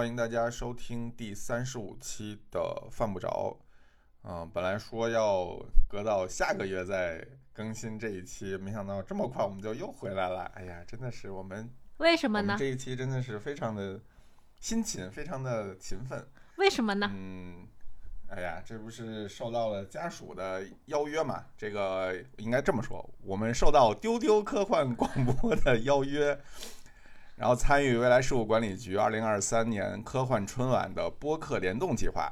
欢迎大家收听第三十五期的《犯不着》。嗯，本来说要隔到下个月再更新这一期，没想到这么快我们就又回来了。哎呀，真的是我们为什么呢？这一期真的是非常的辛勤，非常的勤奋。为什么呢？嗯，哎呀，这不是受到了家属的邀约嘛？这个应该这么说，我们受到丢丢科幻广播的邀约。然后参与未来事务管理局二零二三年科幻春晚的播客联动计划。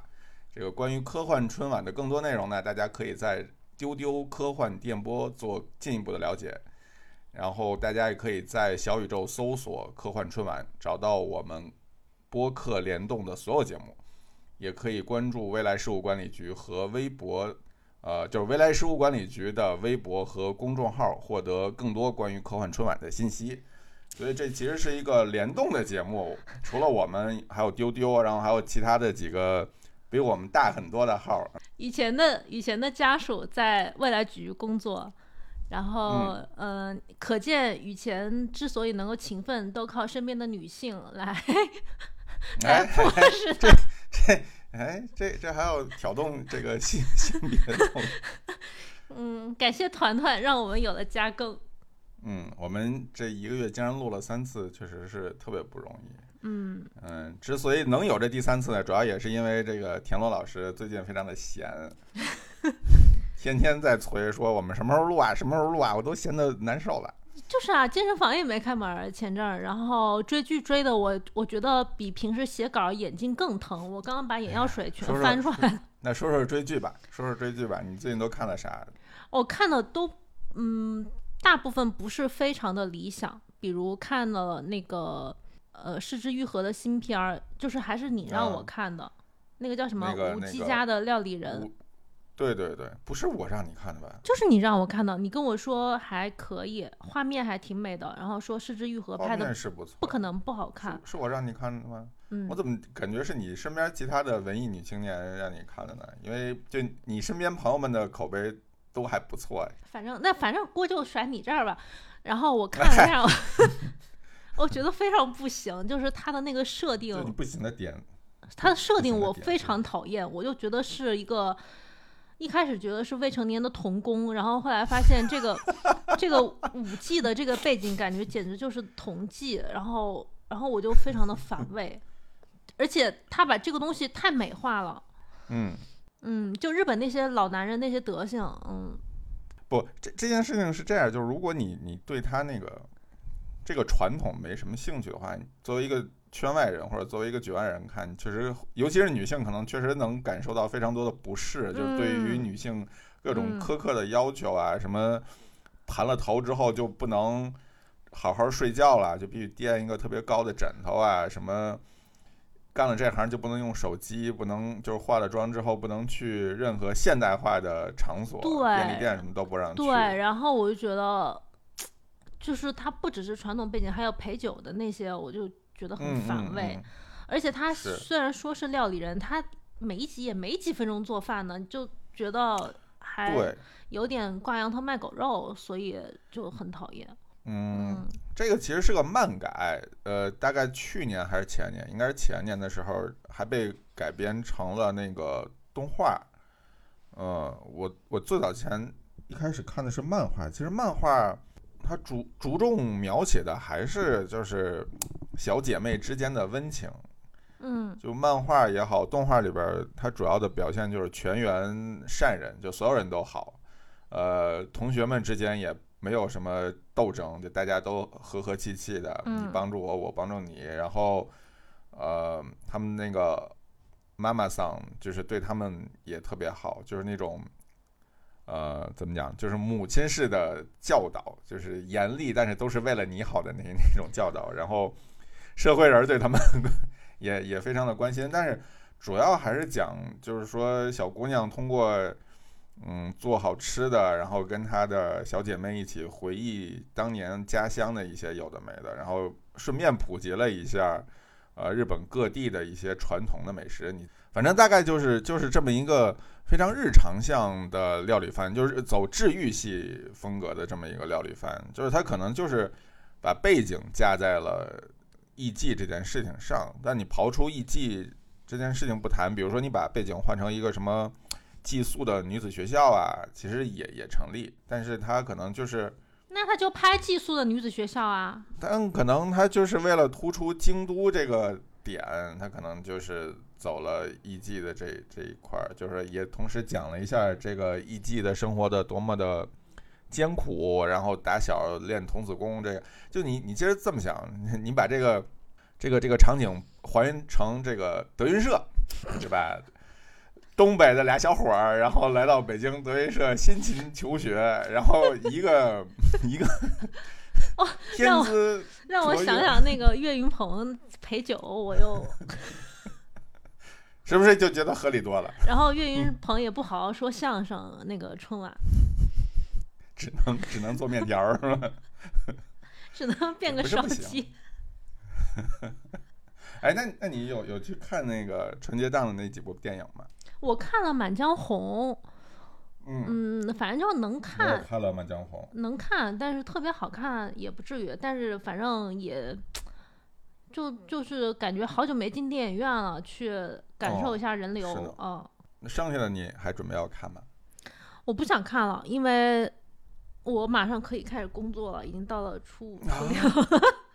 这个关于科幻春晚的更多内容呢，大家可以在丢丢科幻电波做进一步的了解。然后大家也可以在小宇宙搜索“科幻春晚”，找到我们播客联动的所有节目。也可以关注未来事务管理局和微博，呃，就是未来事务管理局的微博和公众号，获得更多关于科幻春晚的信息。所以这其实是一个联动的节目，除了我们，还有丢丢，然后还有其他的几个比我们大很多的号。以前的以前的家属在未来局工作，然后嗯，可见以前之所以能够勤奋，都靠身边的女性来 来迫使他。这这哎，这这还要挑动这个性性别动？嗯，感谢团团，让我们有了加更。嗯，我们这一个月竟然录了三次，确实是特别不容易。嗯嗯，之所以能有这第三次呢，主要也是因为这个田螺老师最近非常的闲，天天在催说我们什么时候录啊，什么时候录啊，我都闲得难受了。就是啊，健身房也没开门前阵儿，然后追剧追的我，我觉得比平时写稿眼睛更疼。我刚刚把眼药水全翻出来了。那说说追剧吧，说说追剧吧，你最近都看了啥？我看的都嗯。大部分不是非常的理想，比如看了那个呃《失之愈合》的新片儿，就是还是你让我看的，那个叫什么《无忌家的料理人》。对对对，不是我让你看的吧？就是你让我看的，你跟我说还可以，画面还挺美的，然后说《失之愈合》拍的是不错，不可能不好看。是我让你看的吗？嗯，我怎么感觉是你身边其他的文艺女青年让你看的呢？因为就你身边朋友们的口碑。都还不错哎，反正那反正锅就甩你这儿吧。然后我 看了一下，我觉得非常不行，就是他的那个设定，不行的点，他的设定我非常讨厌，我就觉得是一个一开始觉得是未成年的童工，然后后来发现这个 这个五 G 的这个背景感觉简直就是童妓，然后然后我就非常的反胃，而且他把这个东西太美化了，嗯。嗯，就日本那些老男人那些德行，嗯，不，这这件事情是这样，就是如果你你对他那个这个传统没什么兴趣的话，作为一个圈外人或者作为一个局外人看，确实，尤其是女性，可能确实能感受到非常多的不适，就是对于女性各种苛刻的要求啊，什么盘了头之后就不能好好睡觉了，就必须垫一个特别高的枕头啊，什么。干了这行就不能用手机，不能就是化了妆之后不能去任何现代化的场所，便利店什么都不让去。对，然后我就觉得，就是他不只是传统背景，还有陪酒的那些，我就觉得很反胃。而且他虽然说是料理人，他每一集也没几分钟做饭呢，就觉得还有点挂羊头卖狗肉，所以就很讨厌。嗯，这个其实是个漫改，呃，大概去年还是前年，应该是前年的时候，还被改编成了那个动画。呃，我我最早前一开始看的是漫画，其实漫画它着着重描写的还是就是小姐妹之间的温情。嗯，就漫画也好，动画里边它主要的表现就是全员善人，就所有人都好，呃，同学们之间也。没有什么斗争，就大家都和和气气的，你帮助我，我帮助你。然后，呃，他们那个妈妈桑就是对他们也特别好，就是那种，呃，怎么讲，就是母亲式的教导，就是严厉，但是都是为了你好的那 那种教导。然后，社会人对他们 也也非常的关心，但是主要还是讲，就是说小姑娘通过。嗯，做好吃的，然后跟她的小姐妹一起回忆当年家乡的一些有的没的，然后顺便普及了一下，呃，日本各地的一些传统的美食。你反正大概就是就是这么一个非常日常向的料理番，就是走治愈系风格的这么一个料理番。就是它可能就是把背景架在了艺妓这件事情上。但你刨出艺妓这件事情不谈，比如说你把背景换成一个什么寄宿的女子学校啊，其实也也成立。但是他可能就是，那他就拍寄宿的女子学校啊。但可能他就是为了突出京都这个点，他可能就是走了艺妓的这这一块儿，就是也同时讲了一下这个艺妓的生活的多么的。艰苦，然后打小练童子功，这个就你你其实这么想，你把这个这个这个场景还原成这个德云社，对吧？东北的俩小伙儿，然后来到北京德云社辛勤求学，然后一个 一个哦，天资让我想想那个岳云鹏陪酒，我又 是不是就觉得合理多了？然后岳云鹏也不好好说相声，那个春晚。只能只能做面条儿是吧？只能变个烧鸡。哎，那那你有有去看那个春节档的那几部电影吗？我看了《满江红》。嗯嗯，反正就能看。看了《满江红》。能看，但是特别好看也不至于。但是反正也，就就是感觉好久没进电影院了，去感受一下人流。嗯。那剩下的你还准备要看吗？我不想看了，因为。我马上可以开始工作了，已经到了初五、初六，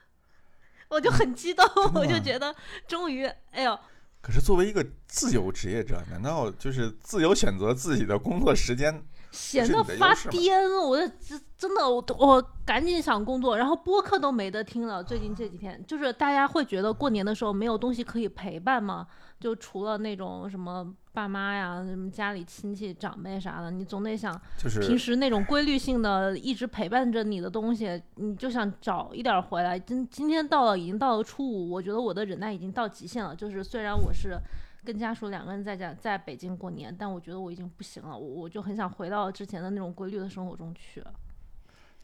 我就很激动，我就觉得终于，哎呦！可是作为一个自由职业者，难道就是自由选择自己的工作时间？闲得发癫，我真真的，我我赶紧想工作，然后播客都没得听了。最近这几天，就是大家会觉得过年的时候没有东西可以陪伴吗？就除了那种什么爸妈呀、什么家里亲戚长辈啥的，你总得想，就是平时那种规律性的一直陪伴着你的东西，你就想找一点回来。今今天到了，已经到了初五，我觉得我的忍耐已经到极限了。就是虽然我是跟家属两个人在家在北京过年，但我觉得我已经不行了，我我就很想回到之前的那种规律的生活中去。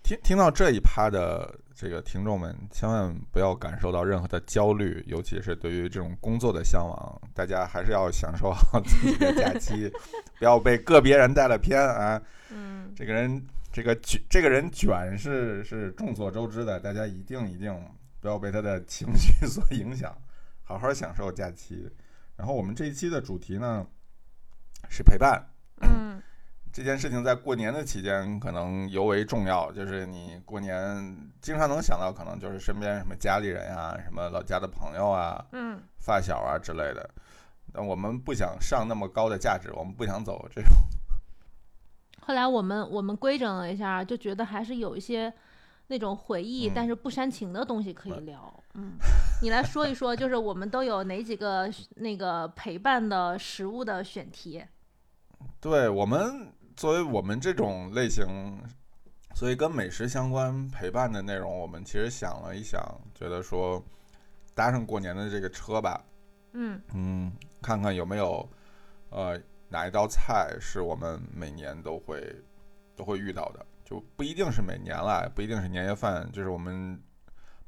听听到这一趴的这个听众们，千万不要感受到任何的焦虑，尤其是对于这种工作的向往，大家还是要享受好自己的假期，不要被个别人带了偏啊。嗯，这个人这个卷，这个人卷是是众所周知的，大家一定一定不要被他的情绪 所影响，好好享受假期。然后我们这一期的主题呢是陪伴。嗯。这件事情在过年的期间可能尤为重要，就是你过年经常能想到，可能就是身边什么家里人呀、什么老家的朋友啊、嗯、发小啊之类的。但我们不想上那么高的价值，我们不想走这种。后来我们我们规整了一下，就觉得还是有一些那种回忆，但是不煽情的东西可以聊。嗯，你来说一说，就是我们都有哪几个那个陪伴的食物的选题？对我们。作为我们这种类型，所以跟美食相关陪伴的内容，我们其实想了一想，觉得说搭上过年的这个车吧，嗯嗯，看看有没有呃哪一道菜是我们每年都会都会遇到的，就不一定是每年了，不一定是年夜饭，就是我们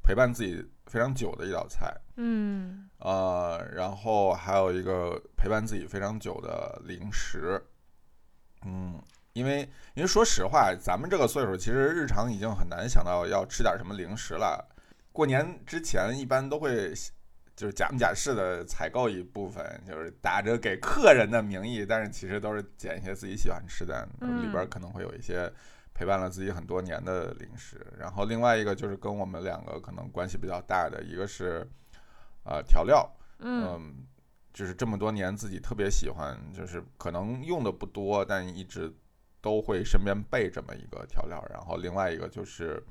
陪伴自己非常久的一道菜，嗯呃，然后还有一个陪伴自己非常久的零食。嗯，因为因为说实话，咱们这个岁数，其实日常已经很难想到要吃点什么零食了。过年之前一般都会就是假模假式的采购一部分，就是打着给客人的名义，但是其实都是捡一些自己喜欢吃的，里边可能会有一些陪伴了自己很多年的零食。然后另外一个就是跟我们两个可能关系比较大的，一个是呃调料，嗯。就是这么多年自己特别喜欢，就是可能用的不多，但一直都会身边备这么一个调料。然后另外一个就是，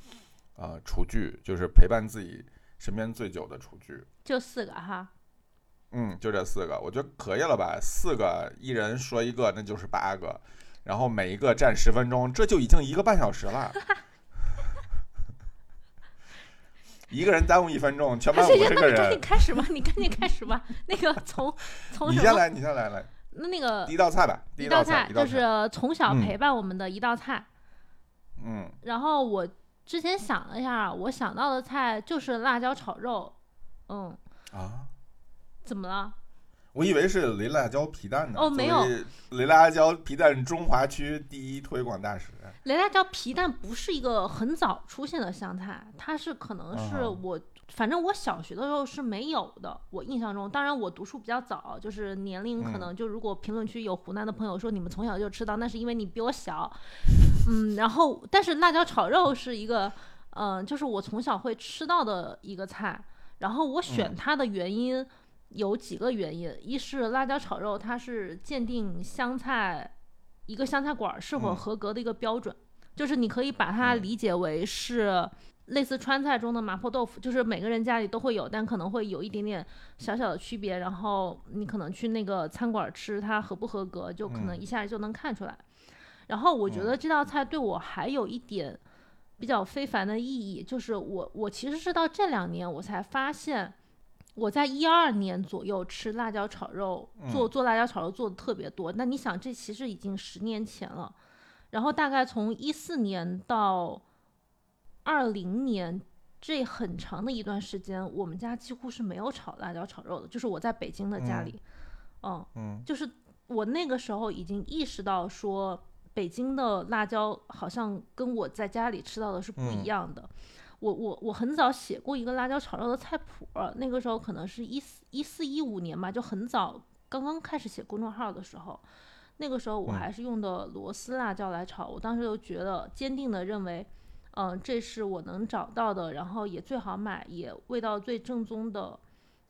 呃，厨具，就是陪伴自己身边最久的厨具。就四个哈。嗯，就这四个，我觉得可以了吧？四个，一人说一个，那就是八个，然后每一个占十分钟，这就已经一个半小时了。一个人耽误一分钟，全班五十个人。赶紧开始吧，你赶紧开始吧。那个从 从你先来，你先来来。那那个第一道菜吧，第一道菜就是从小陪伴我们的一道菜。嗯。然后我之前想了一下，我想到的菜就是辣椒炒肉。嗯。啊？怎么了？我以为是雷辣椒皮蛋呢。哦，没有。雷辣椒皮蛋中华区第一推广大使。雷辣椒皮蛋不是一个很早出现的湘菜，它是可能是我反正我小学的时候是没有的，我印象中。当然我读书比较早，就是年龄可能就如果评论区有湖南的朋友说你们从小就吃到，那是因为你比我小。嗯，然后但是辣椒炒肉是一个，嗯，就是我从小会吃到的一个菜。然后我选它的原因有几个原因，一是辣椒炒肉它是鉴定湘菜一个湘菜馆是否合格的一个标准，就是你可以把它理解为是。类似川菜中的麻婆豆腐，就是每个人家里都会有，但可能会有一点点小小的区别。然后你可能去那个餐馆吃，它合不合格，就可能一下就能看出来。然后我觉得这道菜对我还有一点比较非凡的意义，就是我我其实是到这两年我才发现，我在一二年左右吃辣椒炒肉，做做辣椒炒肉做的特别多。那你想，这其实已经十年前了。然后大概从一四年到。二零年这很长的一段时间，我们家几乎是没有炒辣椒炒肉的，就是我在北京的家里，嗯嗯，就是我那个时候已经意识到说，北京的辣椒好像跟我在家里吃到的是不一样的。我我我很早写过一个辣椒炒肉的菜谱，那个时候可能是一四一四一五年吧，就很早刚刚开始写公众号的时候，那个时候我还是用的螺丝辣椒来炒，我当时就觉得坚定的认为。嗯，这是我能找到的，然后也最好买，也味道最正宗的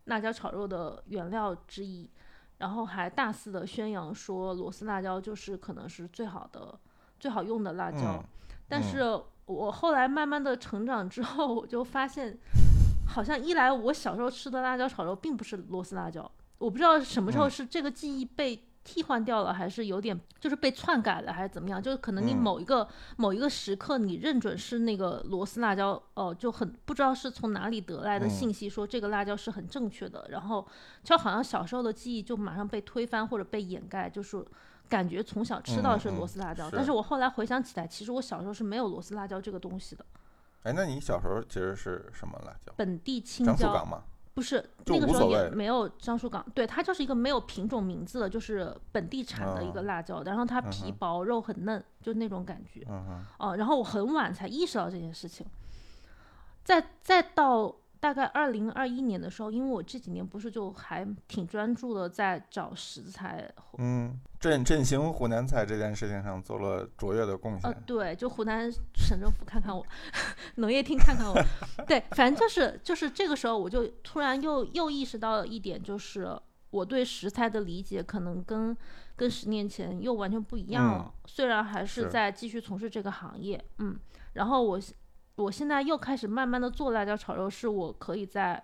辣椒炒肉的原料之一。然后还大肆的宣扬说螺丝辣椒就是可能是最好的、最好用的辣椒。但是我后来慢慢的成长之后，我就发现，好像一来我小时候吃的辣椒炒肉并不是螺丝辣椒，我不知道什么时候是这个记忆被。替换掉了，还是有点就是被篡改了，还是怎么样？就是可能你某一个某一个时刻，你认准是那个螺丝辣椒，哦，就很不知道是从哪里得来的信息，说这个辣椒是很正确的。然后就好像小时候的记忆就马上被推翻或者被掩盖，就是感觉从小吃到是螺丝辣椒。但是我后来回想起来，其实我小时候是没有螺丝辣椒这个东西的。哎，那你小时候其实是什么辣椒？本地青椒。不是那个时候也没有樟树港，对它就是一个没有品种名字的，就是本地产的一个辣椒，然后它皮薄肉很嫩，就那种感觉。嗯哦，然后我很晚才意识到这件事情，再再到。大概二零二一年的时候，因为我这几年不是就还挺专注的在找食材，嗯，振振兴湖南菜这件事情上做了卓越的贡献。呃，对，就湖南省政府看看我，农业厅看看我，对，反正就是就是这个时候，我就突然又又意识到一点，就是我对食材的理解可能跟跟十年前又完全不一样了。虽然还是在继续从事这个行业，嗯，然后我。我现在又开始慢慢的做辣椒炒肉，是我可以在，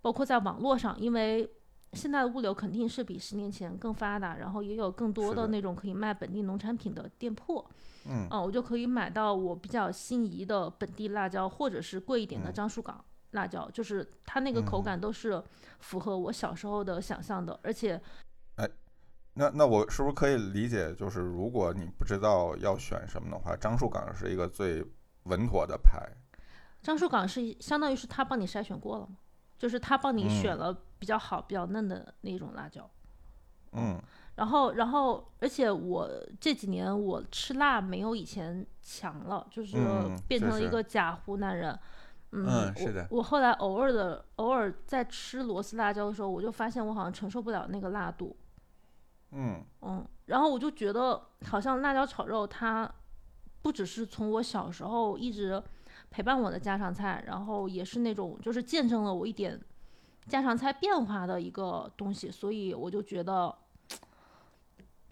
包括在网络上，因为现在的物流肯定是比十年前更发达，然后也有更多的那种可以卖本地农产品的店铺，嗯，我就可以买到我比较心仪的本地辣椒，或者是贵一点的樟树港辣椒，就是它那个口感都是符合我小时候的想象的，而且，哎，那那我是不是可以理解，就是如果你不知道要选什么的话，樟树港是一个最。稳妥的牌，樟树港是相当于是他帮你筛选过了吗？就是他帮你选了比较好、比较嫩的那种辣椒。嗯，然后，然后，而且我这几年我吃辣没有以前强了，就是变成了一个假湖南人。嗯，是的。我后来偶尔的偶尔在吃螺丝辣椒的时候，我就发现我好像承受不了那个辣度。嗯嗯，然后我就觉得好像辣椒炒肉它。不只是从我小时候一直陪伴我的家常菜，然后也是那种就是见证了我一点家常菜变化的一个东西，所以我就觉得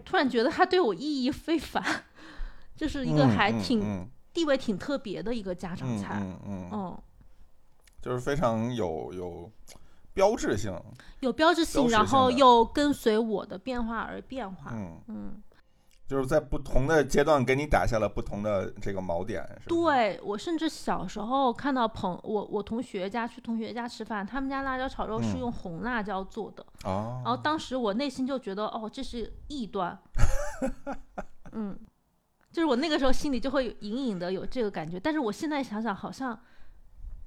突然觉得它对我意义非凡，就是一个还挺地位挺特别的一个家常菜，嗯嗯，就是非常有有标志性，有标志性，然后又跟随我的变化而变化，嗯。嗯。就是在不同的阶段给你打下了不同的这个锚点。对我甚至小时候看到朋我我同学家去同学家吃饭，他们家辣椒炒肉是用红辣椒做的。哦。然后当时我内心就觉得，哦，这是异端。嗯，就是我那个时候心里就会隐隐的有这个感觉，但是我现在想想好像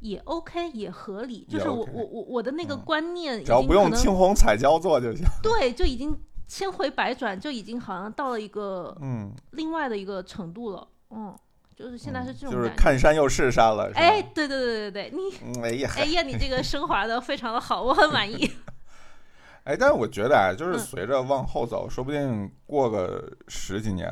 也 OK，也合理。就是我我我我的那个观念，只要不用青红彩椒做就行。对，就已经。千回百转，就已经好像到了一个嗯另外的一个程度了，嗯，就是现在是这种就是看山又是山了。哎，对对对对对，你哎呀，哎呀，你这个升华的非常的好，我很满意。哎，但是我觉得啊，就是随着往后走，说不定过个十几年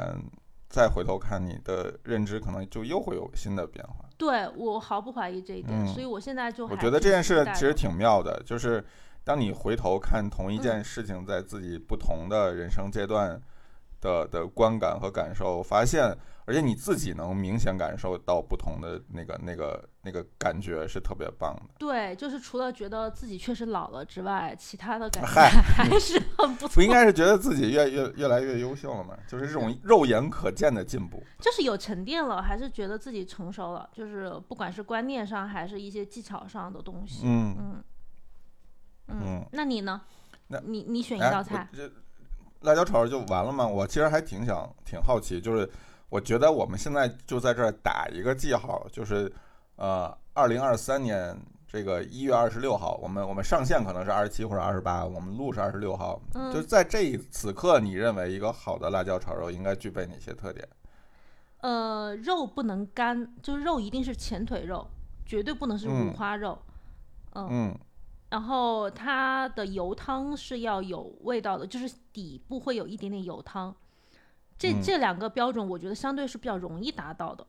再回头看，你的认知可能就又会有新的变化。对我毫不怀疑这一点，所以我现在就我觉得这件事其实挺妙的，就是当你回头看同一件事情，在自己不同的人生阶段的的观感和感受，发现。而且你自己能明显感受到不同的那个、那个、那个感觉是特别棒的。对，就是除了觉得自己确实老了之外，其他的感觉还是很不错。不应该是觉得自己越越越来越优秀了吗？就是这种肉眼可见的进步。就是有沉淀了，还是觉得自己成熟了？就是不管是观念上，还是一些技巧上的东西。嗯嗯嗯。那你呢？那你你选一道菜？辣椒炒肉就完了吗？我其实还挺想、挺好奇，就是。我觉得我们现在就在这儿打一个记号，就是，呃，二零二三年这个一月二十六号，我们我们上线可能是二十七或者二十八，我们录是二十六号。嗯。就在这一此刻，你认为一个好的辣椒炒肉应该具备哪些特点？呃，肉不能干，就是肉一定是前腿肉，绝对不能是五花肉。嗯。嗯。然后它的油汤是要有味道的，就是底部会有一点点油汤。这这两个标准，我觉得相对是比较容易达到的，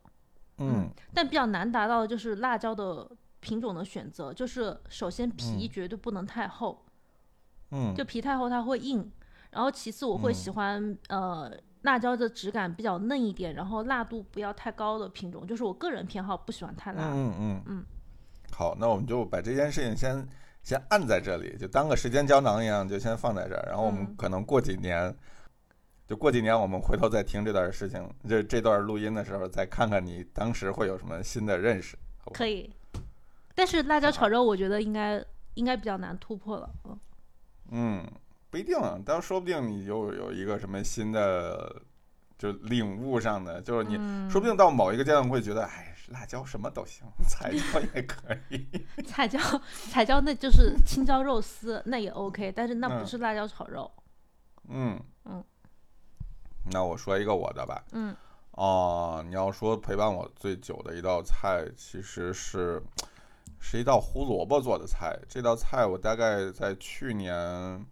嗯，但比较难达到的就是辣椒的品种的选择，就是首先皮绝对不能太厚，嗯，就皮太厚它会硬，然后其次我会喜欢呃辣椒的质感比较嫩一点，然后辣度不要太高的品种，就是我个人偏好不喜欢太辣，嗯嗯。嗯，好，那我们就把这件事情先先按在这里，就当个时间胶囊一样，就先放在这儿，然后我们可能过几年。就过几年，我们回头再听这段事情，这这段录音的时候，再看看你当时会有什么新的认识。可以，但是辣椒炒肉，我觉得应该应该比较难突破了。嗯，嗯，不一定，但说不定你又有一个什么新的就领悟上的，就是你说不定到某一个阶段会觉得，哎，辣椒什么都行，彩椒也可以。彩椒，彩椒那就是青椒肉丝，那也 OK，但是那不是辣椒炒肉。嗯嗯。那我说一个我的吧，嗯，哦，你要说陪伴我最久的一道菜，其实是是一道胡萝卜做的菜。这道菜我大概在去年，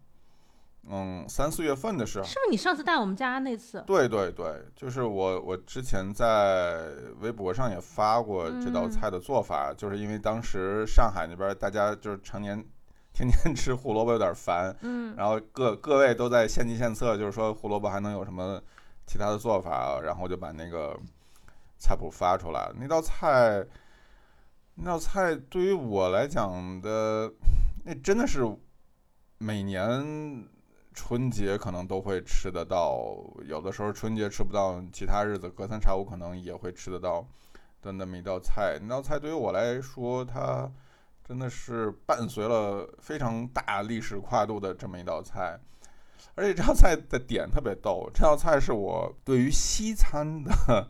嗯，三四月份的时候，是不是你上次带我们家那次？对对对，就是我我之前在微博上也发过这道菜的做法，就是因为当时上海那边大家就是常年。天天 吃胡萝卜有点烦，嗯，然后各各位都在献计献策，就是说胡萝卜还能有什么其他的做法，然后就把那个菜谱发出来。那道菜，那道菜对于我来讲的，那真的是每年春节可能都会吃得到，有的时候春节吃不到，其他日子隔三差五可能也会吃得到的那么一道菜。那道菜对于我来说，它。真的是伴随了非常大历史跨度的这么一道菜，而且这道菜的点特别逗。这道菜是我对于西餐的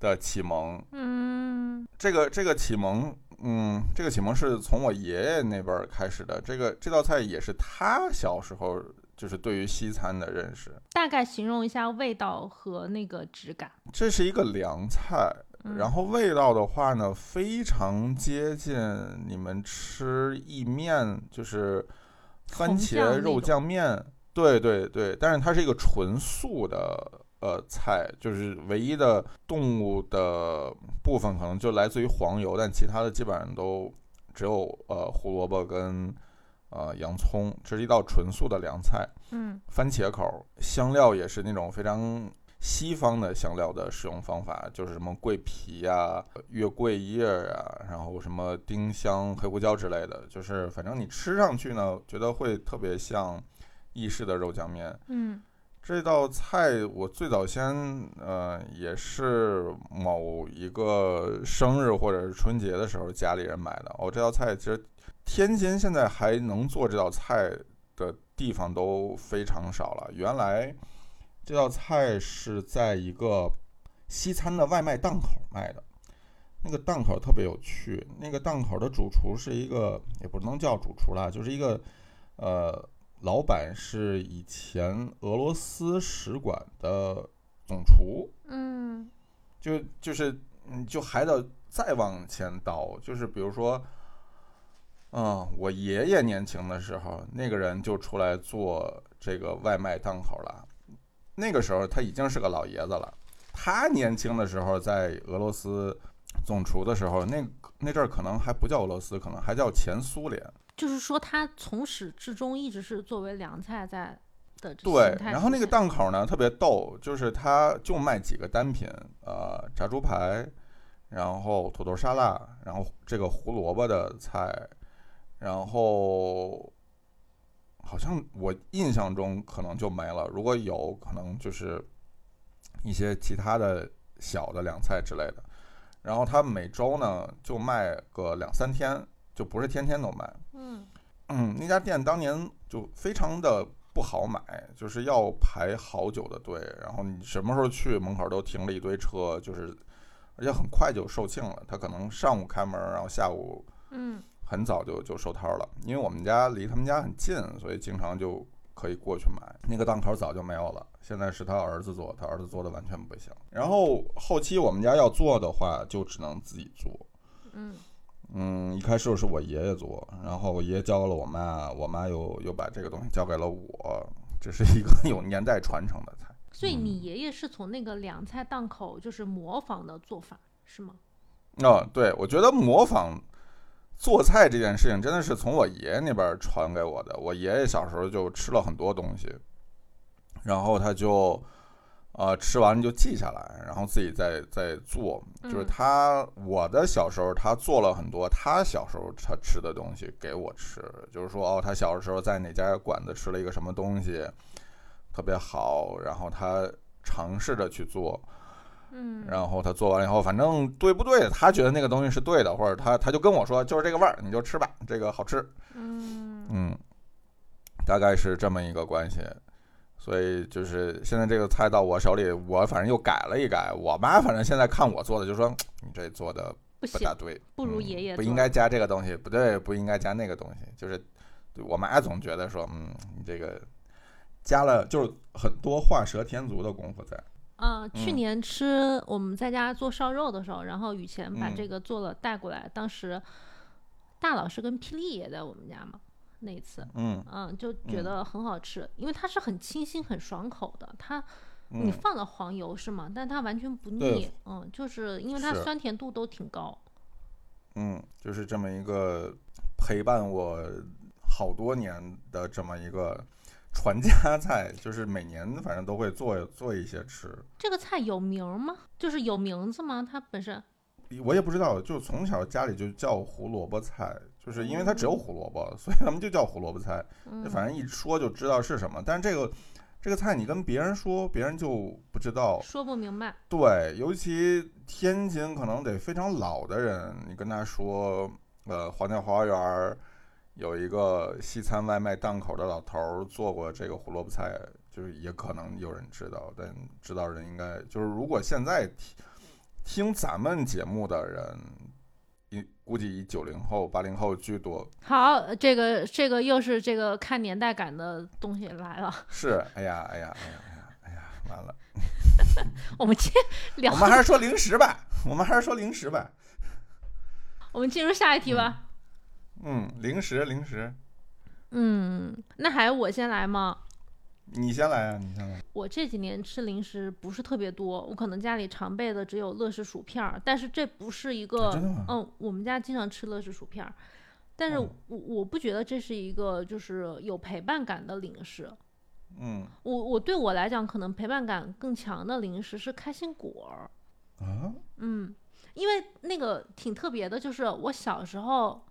的启蒙。嗯，这个这个启蒙，嗯，这个启蒙是从我爷爷那边开始的。这个这道菜也是他小时候就是对于西餐的认识。大概形容一下味道和那个质感。这是一个凉菜。然后味道的话呢，非常接近你们吃意面，就是番茄肉酱面。对对对，但是它是一个纯素的呃菜，就是唯一的动物的部分可能就来自于黄油，但其他的基本上都只有呃胡萝卜跟呃洋葱。这是一道纯素的凉菜。嗯，番茄口，香料也是那种非常。西方的香料的使用方法就是什么桂皮呀、月桂叶啊，然后什么丁香、黑胡椒之类的，就是反正你吃上去呢，觉得会特别像意式的肉酱面。嗯，这道菜我最早先呃也是某一个生日或者是春节的时候家里人买的。哦，这道菜其实天津现在还能做这道菜的地方都非常少了，原来。这道菜是在一个西餐的外卖档口卖的，那个档口特别有趣。那个档口的主厨是一个，也不能叫主厨啦，就是一个，呃，老板是以前俄罗斯使馆的总厨。嗯，就就是嗯，就还得再往前倒，就是比如说，嗯，我爷爷年轻的时候，那个人就出来做这个外卖档口了，那个时候他已经是个老爷子了。他年轻的时候在俄罗斯总厨的时候，那那阵儿可能还不叫俄罗斯，可能还叫前苏联。就是说，他从始至终一直是作为凉菜在的对，然后那个档口呢特别逗，就是他就卖几个单品，呃，炸猪排，然后土豆沙拉，然后这个胡萝卜的菜，然后好像我印象中可能就没了。如果有可能，就是一些其他的小的凉菜之类的。然后他每周呢就卖个两三天，就不是天天都卖。嗯嗯，那家店当年就非常的不好买，就是要排好久的队，然后你什么时候去，门口都停了一堆车，就是而且很快就售罄了。他可能上午开门，然后下午嗯很早就就收摊了。因为我们家离他们家很近，所以经常就可以过去买。那个档口早就没有了，现在是他儿子做，他儿子做的完全不行。然后后期我们家要做的话，就只能自己做。嗯。嗯，一开始是我爷爷做，然后我爷爷教给了我妈，我妈又又把这个东西交给了我，这是一个 有年代传承的菜。所以你爷爷是从那个凉菜档口就是模仿的做法是吗？哦，对，我觉得模仿做菜这件事情真的是从我爷爷那边传给我的。我爷爷小时候就吃了很多东西，然后他就。呃，吃完就记下来，然后自己再再做。就是他，我的小时候，他做了很多他小时候他吃的东西给我吃。就是说，哦，他小时候在哪家馆子吃了一个什么东西，特别好，然后他尝试着去做。嗯。然后他做完以后，反正对不对，他觉得那个东西是对的，或者他他就跟我说，就是这个味儿，你就吃吧，这个好吃。嗯。嗯，大概是这么一个关系。所以就是现在这个菜到我手里，我反正又改了一改。我妈反正现在看我做的，就说你这做的不大对，不如爷爷，不应该加这个东西，不对，不应该加那个东西。就是我妈总觉得说，嗯，你这个加了就是很多画蛇添足的功夫在。嗯，去年吃我们在家做烧肉的时候，然后雨前把这个做了带过来，当时大老师跟霹雳也在我们家嘛。那一次，嗯嗯，就觉得很好吃，因为它是很清新、很爽口的。它，你放了黄油是吗？但它完全不腻，嗯，就是因为它酸甜度都挺高。嗯，就是这么一个陪伴我好多年的这么一个传家菜，就是每年反正都会做做一些吃。这个菜有名吗？就是有名字吗？它本身？我也不知道，就从小家里就叫胡萝卜菜。就是因为它只有胡萝卜，所以咱们就叫胡萝卜菜。反正一说就知道是什么。但是这个这个菜你跟别人说，别人就不知道，说不明白。对，尤其天津可能得非常老的人，你跟他说，呃，黄家花园有一个西餐外卖档口的老头做过这个胡萝卜菜，就是也可能有人知道，但知道人应该就是如果现在听听咱们节目的人。一估计以九零后、八零后居多。好，这个这个又是这个看年代感的东西来了。是，哎呀，哎呀，哎呀，哎呀，哎呀，完了。我们接聊。我们还是说零食吧。我们还是说零食吧。我们进入下一题吧。嗯，零食，零食。嗯，那还我先来吗？你先来啊！你先来。我这几年吃零食不是特别多，我可能家里常备的只有乐事薯片儿，但是这不是一个，嗯，我们家经常吃乐事薯片儿，但是我我不觉得这是一个就是有陪伴感的零食。嗯，我我对我来讲，可能陪伴感更强的零食是开心果儿。啊？嗯，因为那个挺特别的，就是我小时候。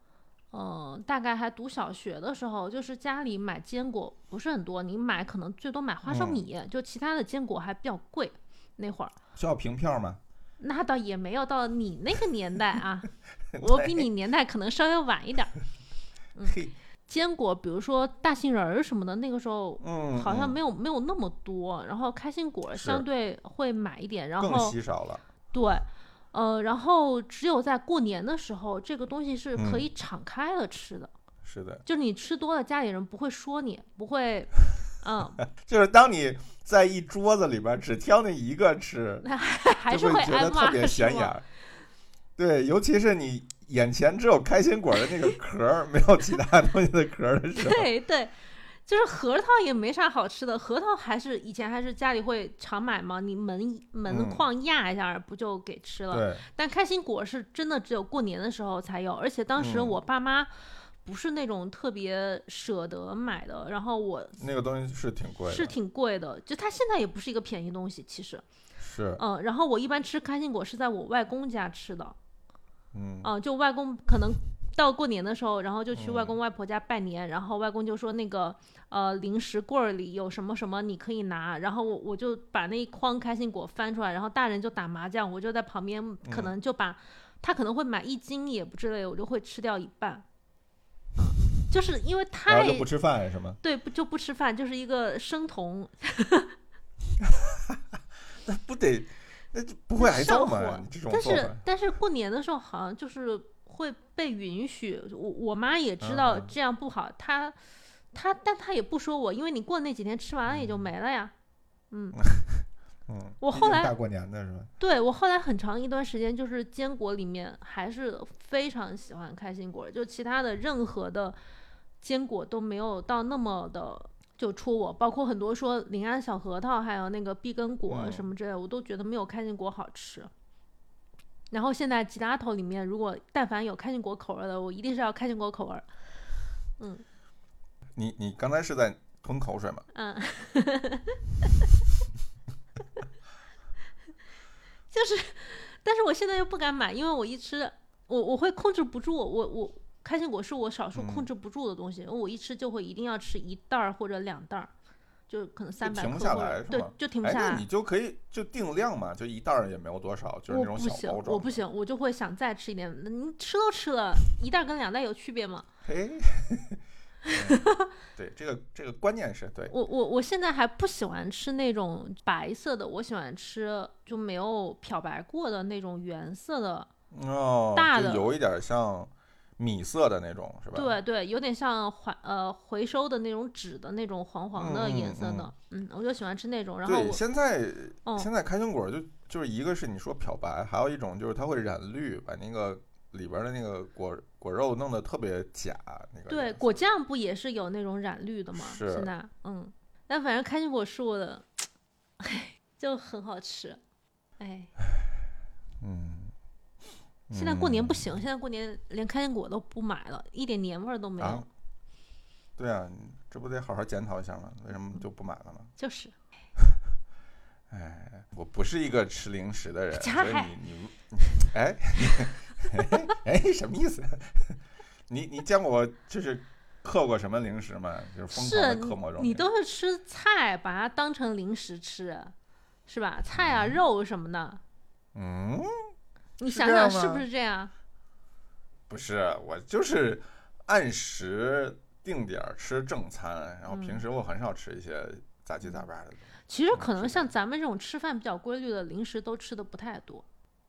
嗯，大概还读小学的时候，就是家里买坚果不是很多，你买可能最多买花生米，就其他的坚果还比较贵。那会儿需要凭票吗？那倒也没有到你那个年代啊，我比你年代可能稍微晚一点。嗯，坚果比如说大杏仁儿什么的，那个时候嗯好像没有没有那么多，然后开心果相对会买一点，然后更稀少了。对。呃，然后只有在过年的时候，这个东西是可以敞开了吃的。是的，就是你吃多了，家里人不会说你，不会，嗯，就是当你在一桌子里边只挑那一个吃，还是会觉得特别显眼。对，尤其是你眼前只有开心果的那个壳，没有其他东西的壳的时候。对对。就是核桃也没啥好吃的，核桃还是以前还是家里会常买嘛，你门门框压一下不就给吃了？对。但开心果是真的只有过年的时候才有，而且当时我爸妈不是那种特别舍得买的，然后我那个东西是挺贵，是挺贵的，就它现在也不是一个便宜东西，其实是嗯，然后我一般吃开心果是在我外公家吃的，嗯，啊，就外公可能。到过年的时候，然后就去外公外婆家拜年，然后外公就说那个呃零食柜儿里有什么什么你可以拿，然后我我就把那一筐开心果翻出来，然后大人就打麻将，我就在旁边可能就把他可能会买一斤也不之类，我就会吃掉一半，就是因为太不吃饭是吗？对，不就不吃饭，就是一个生酮，那不得那不会挨揍吗？但是但是过年的时候好像就是。会被允许，我我妈也知道这样不好，她她但她也不说我，因为你过那几天吃完了也就没了呀，嗯 嗯，我后来大过年的是吧？对我后来很长一段时间就是坚果里面还是非常喜欢开心果，就其他的任何的坚果都没有到那么的就戳我，包括很多说临安小核桃，还有那个碧根果什么之类，我都觉得没有开心果好吃。然后现在吉拉头里面，如果但凡有开心果口味的，我一定是要开心果口味。嗯，你你刚才是在吞口水吗？嗯，就是，但是我现在又不敢买，因为我一吃，我我会控制不住，我我开心果是我少数控制不住的东西，我一吃就会一定要吃一袋儿或者两袋儿。就可能三百克，对，就停不下来。你就可以就定量嘛，就一袋儿也没有多少，就是那种小包装。我不行，我就会想再吃一点。你吃都吃了一袋跟两袋有区别吗？嘿，对，这个这个观念是对。我我我现在还不喜欢吃那种白色的，我喜欢吃就没有漂白过的那种原色的哦，大的有一点像。米色的那种是吧？对对，有点像环呃回收的那种纸的那种黄黄的颜色的，嗯，我就喜欢吃那种。然后对，现在现在开心果就就是一个是你说漂白，还有一种就是它会染绿，把那个里边的那个果果肉弄得特别假。那个对，果酱不也是有那种染绿的吗？是。现在嗯，但反正开心果是我的，哎，就很好吃，哎，嗯。现在过年不行，现在过年连开心果都不买了，一点年味儿都没有。对啊，这不得好好检讨一下吗？为什么就不买了呢？就是。哎，我不是一个吃零食的人，所以你你，哎，哎，什么意思？你你见过我就是嗑过什么零食吗？就是疯狂的嗑某种。你都是吃菜，把它当成零食吃，是吧？菜啊，肉什么的。嗯。你想想是不是这样？不是，我就是按时定点吃正餐，然后平时我很少吃一些杂七杂八的。其实可能像咱们这种吃饭比较规律的，零食都吃的不太多。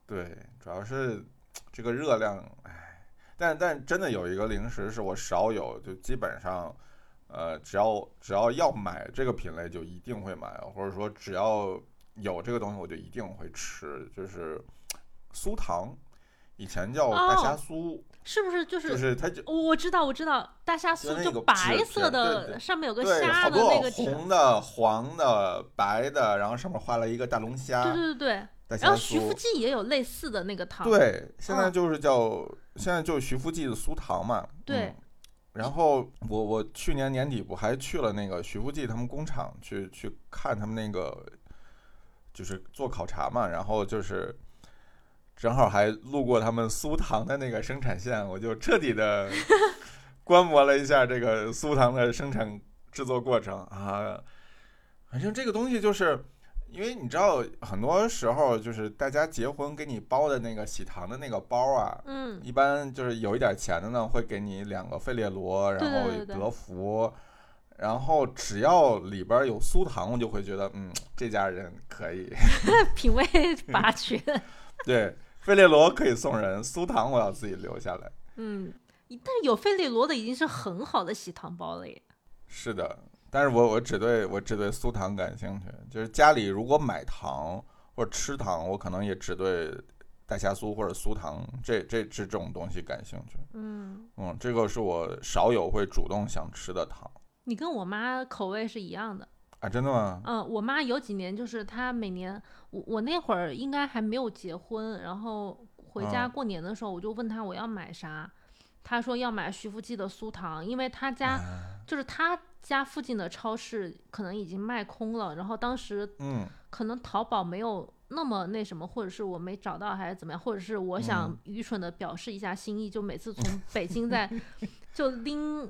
对，主要是这个热量，哎，但但真的有一个零食是我少有，就基本上，呃，只要只要要买这个品类就一定会买，或者说只要有这个东西我就一定会吃，就是。酥糖，以前叫大虾酥，是不是就是？就是它就我知道我知道大虾酥就白色的，上面有个虾的那个红的、黄的、白的，然后上面画了一个大龙虾。对对对对。然后徐福记也有类似的那个糖。对，现在就是叫现在就是徐福记的酥糖嘛。对。然后我我去年年底不还去了那个徐福记他们工厂去去看他们那个，就是做考察嘛，然后就是。正好还路过他们苏糖的那个生产线，我就彻底的观摩了一下这个苏糖的生产制作过程啊。反正这个东西就是，因为你知道，很多时候就是大家结婚给你包的那个喜糖的那个包啊，嗯，一般就是有一点钱的呢，会给你两个费列罗，然后德芙，然后只要里边有酥糖，我就会觉得，嗯，这家人可以，品味拔群，对。费列罗可以送人，酥糖我要自己留下来。嗯，但是有费列罗的已经是很好的喜糖包了耶。是的，但是我我只对我只对酥糖感兴趣。就是家里如果买糖或者吃糖，我可能也只对大虾酥或者酥糖，这这这这种东西感兴趣。嗯嗯，这个是我少有会主动想吃的糖。你跟我妈口味是一样的啊？真的吗？嗯，我妈有几年就是她每年，我我那会儿应该还没有结婚，然后回家过年的时候，我就问她我要买啥，她说要买徐福记的酥糖，因为她家就是她家附近的超市可能已经卖空了，然后当时嗯，可能淘宝没有。那么那什么，或者是我没找到，还是怎么样？或者是我想愚蠢的表示一下心意，就每次 从北京在，就拎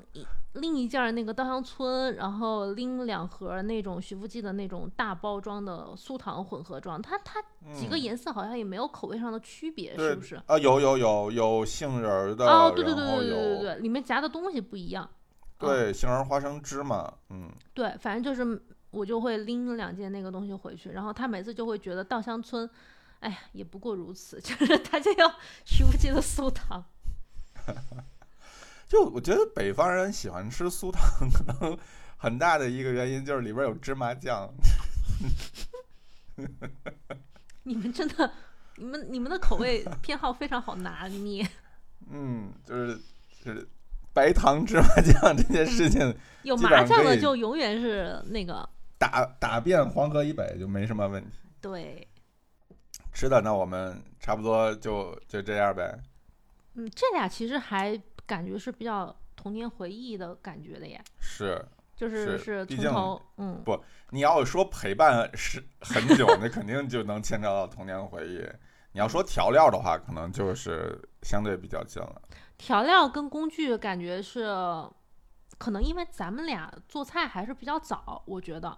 拎一件那个稻香村，然后拎两盒那种徐福记的那种大包装的酥糖混合装，它它几个颜色好像也没有口味上的区别，是不是？啊，有有有有杏仁的，哦，对对对对对对对，里面夹的东西不一样。对，杏仁花生芝麻，嗯，对，反正就是。我就会拎两件那个东西回去，然后他每次就会觉得稻香村，哎呀，也不过如此，就是他就要徐福记的酥糖。就我觉得北方人喜欢吃酥糖，可能很大的一个原因就是里边有芝麻酱。你们真的，你们你们的口味偏好非常好拿捏。嗯，就是就是。白糖芝麻酱这件事情，有麻酱的就永远是那个打打遍黄河以北就没什么问题。对，吃的那我们差不多就就这样呗。嗯，这俩其实还感觉是比较童年回忆的感觉的呀。是，就是是从头嗯不，你要说陪伴是很久，那肯定就能牵扯到童年回忆。你要说调料的话，可能就是相对比较近了。调料跟工具感觉是，可能因为咱们俩做菜还是比较早，我觉得，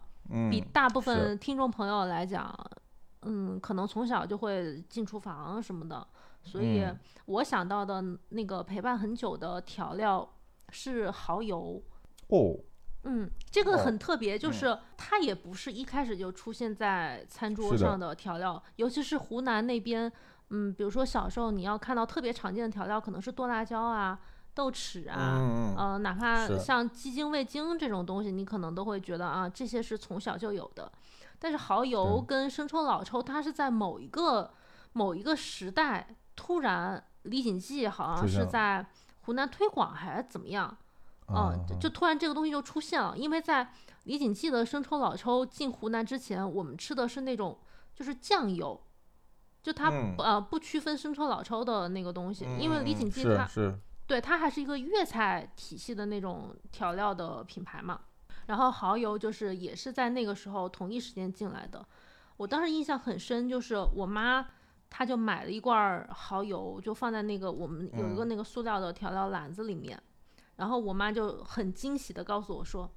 比大部分听众朋友来讲，嗯，可能从小就会进厨房什么的，所以我想到的那个陪伴很久的调料是蚝油。哦，嗯，这个很特别，就是它也不是一开始就出现在餐桌上的调料，尤其是湖南那边。嗯，比如说小时候你要看到特别常见的调料，可能是剁辣椒啊、豆豉啊，呃，哪怕像鸡精、味精这种东西，你可能都会觉得啊，这些是从小就有的。但是蚝油跟生抽、老抽，它是在某一个某一个时代突然，李锦记好像是在湖南推广还是怎么样，嗯，就突然这个东西就出现了。因为在李锦记的生抽、老抽进湖南之前，我们吃的是那种就是酱油。就它呃不区分生抽老抽的那个东西，因为李锦记它对它还是一个粤菜体系的那种调料的品牌嘛。然后蚝油就是也是在那个时候同一时间进来的。我当时印象很深，就是我妈她就买了一罐蚝油，就放在那个我们有一个那个塑料的调料篮子里面。然后我妈就很惊喜的告诉我说，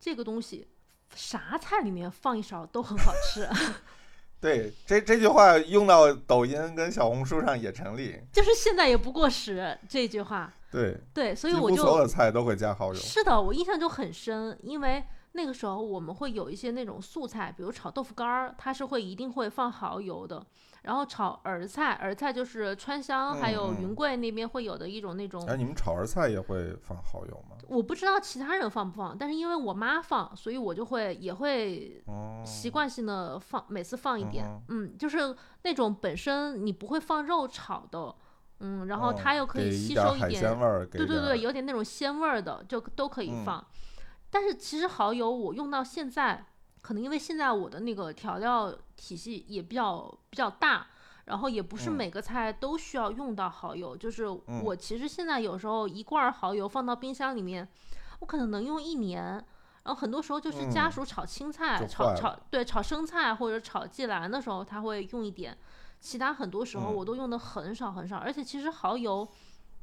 这个东西啥菜里面放一勺都很好吃。对，这这句话用到抖音跟小红书上也成立，就是现在也不过时。这句话，对对，所以我就所有的菜都会加蚝油。是的，我印象就很深，因为。那个时候我们会有一些那种素菜，比如炒豆腐干儿，它是会一定会放蚝油的。然后炒儿菜，儿菜就是川湘还有云贵那边会有的一种那种。哎，你们炒儿菜也会放蚝油吗？我不知道其他人放不放，但是因为我妈放，所以我就会也会习惯性的放，每次放一点。嗯，就是那种本身你不会放肉炒的，嗯，然后它又可以吸收一点，对对对，有点那种鲜味儿的，就都可以放。但是其实蚝油我用到现在，可能因为现在我的那个调料体系也比较比较大，然后也不是每个菜都需要用到蚝油。就是我其实现在有时候一罐蚝油放到冰箱里面，我可能能用一年。然后很多时候就是家属炒青菜、炒炒对炒生菜或者炒芥蓝的时候，他会用一点。其他很多时候我都用的很少很少。而且其实蚝油。